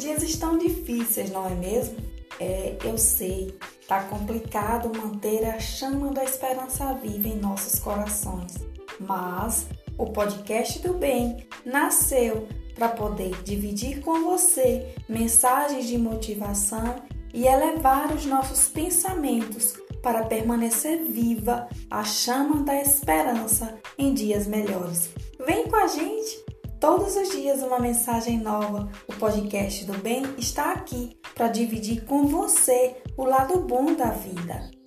Os dias estão difíceis, não é mesmo? É, eu sei, tá complicado manter a chama da esperança viva em nossos corações, mas o podcast do bem nasceu para poder dividir com você mensagens de motivação e elevar os nossos pensamentos para permanecer viva a chama da esperança em dias melhores. Vem com a gente! Todos os dias uma mensagem nova. O podcast do bem está aqui para dividir com você o lado bom da vida.